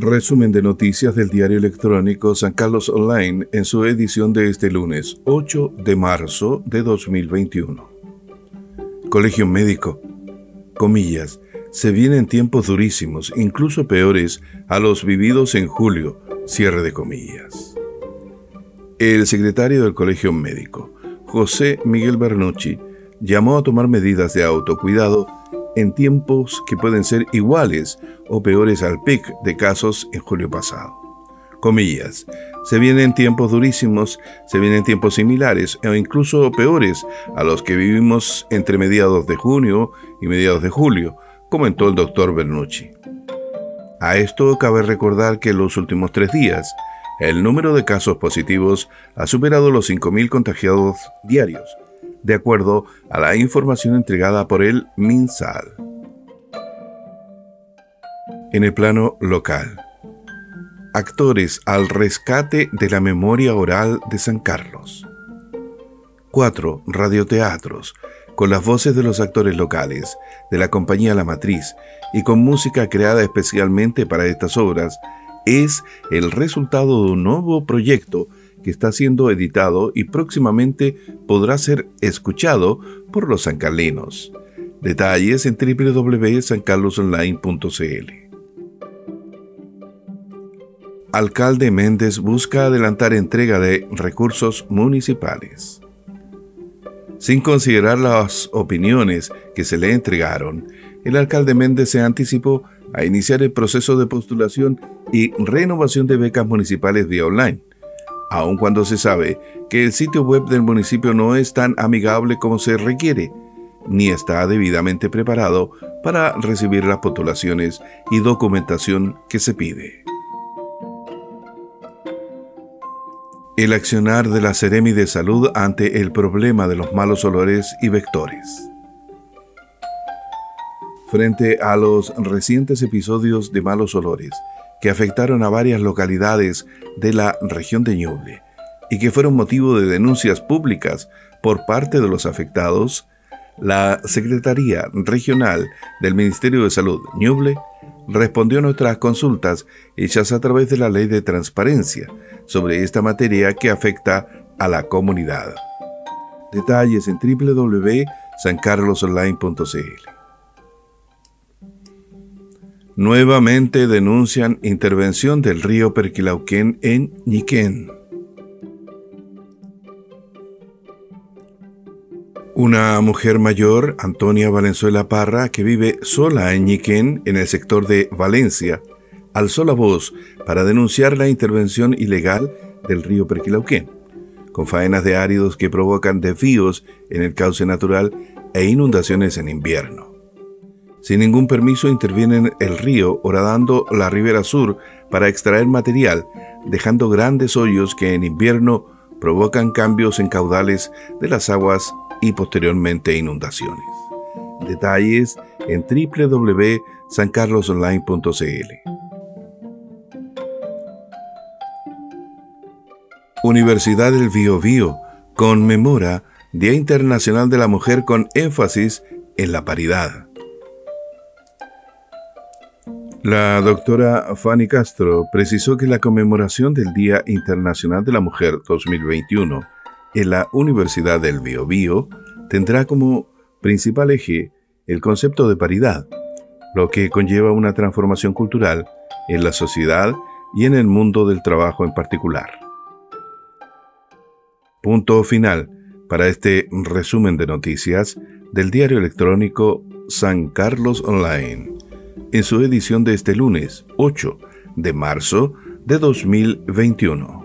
Resumen de noticias del diario electrónico San Carlos Online en su edición de este lunes 8 de marzo de 2021. Colegio Médico. Comillas. Se vienen tiempos durísimos, incluso peores a los vividos en julio. Cierre de comillas. El secretario del Colegio Médico, José Miguel Bernucci, llamó a tomar medidas de autocuidado en tiempos que pueden ser iguales o peores al pic de casos en julio pasado. Comillas, se vienen tiempos durísimos, se vienen tiempos similares o incluso peores a los que vivimos entre mediados de junio y mediados de julio, comentó el doctor Bernucci. A esto cabe recordar que en los últimos tres días, el número de casos positivos ha superado los 5.000 contagiados diarios, de acuerdo a la información entregada por el MinSal. En el plano local, actores al rescate de la memoria oral de San Carlos. 4. Radioteatros, con las voces de los actores locales, de la compañía La Matriz y con música creada especialmente para estas obras, es el resultado de un nuevo proyecto que está siendo editado y próximamente podrá ser escuchado por los sancarlinos. Detalles en www.sancarlosonline.cl. Alcalde Méndez busca adelantar entrega de recursos municipales. Sin considerar las opiniones que se le entregaron, el alcalde Méndez se anticipó a iniciar el proceso de postulación y renovación de becas municipales vía online aun cuando se sabe que el sitio web del municipio no es tan amigable como se requiere, ni está debidamente preparado para recibir las postulaciones y documentación que se pide. El accionar de la Seremi de Salud ante el problema de los malos olores y vectores. Frente a los recientes episodios de malos olores, que afectaron a varias localidades de la región de Ñuble y que fueron motivo de denuncias públicas por parte de los afectados, la Secretaría Regional del Ministerio de Salud Ñuble respondió a nuestras consultas hechas a través de la Ley de Transparencia sobre esta materia que afecta a la comunidad. Detalles en www.sancarlosonline.cl nuevamente denuncian intervención del río Perquilauquén en Ñiquén. Una mujer mayor, Antonia Valenzuela Parra, que vive sola en Ñiquén, en el sector de Valencia, alzó la voz para denunciar la intervención ilegal del río Perquilauquén, con faenas de áridos que provocan desvíos en el cauce natural e inundaciones en invierno. Sin ningún permiso intervienen el río horadando la ribera sur para extraer material, dejando grandes hoyos que en invierno provocan cambios en caudales de las aguas y posteriormente inundaciones. Detalles en www.sancarlosonline.cl. Universidad del Biobío conmemora Día Internacional de la Mujer con énfasis en la paridad. La doctora Fanny Castro precisó que la conmemoración del Día Internacional de la Mujer 2021 en la Universidad del Biobío tendrá como principal eje el concepto de paridad, lo que conlleva una transformación cultural en la sociedad y en el mundo del trabajo en particular. Punto final para este resumen de noticias del diario electrónico San Carlos Online en su edición de este lunes 8 de marzo de 2021.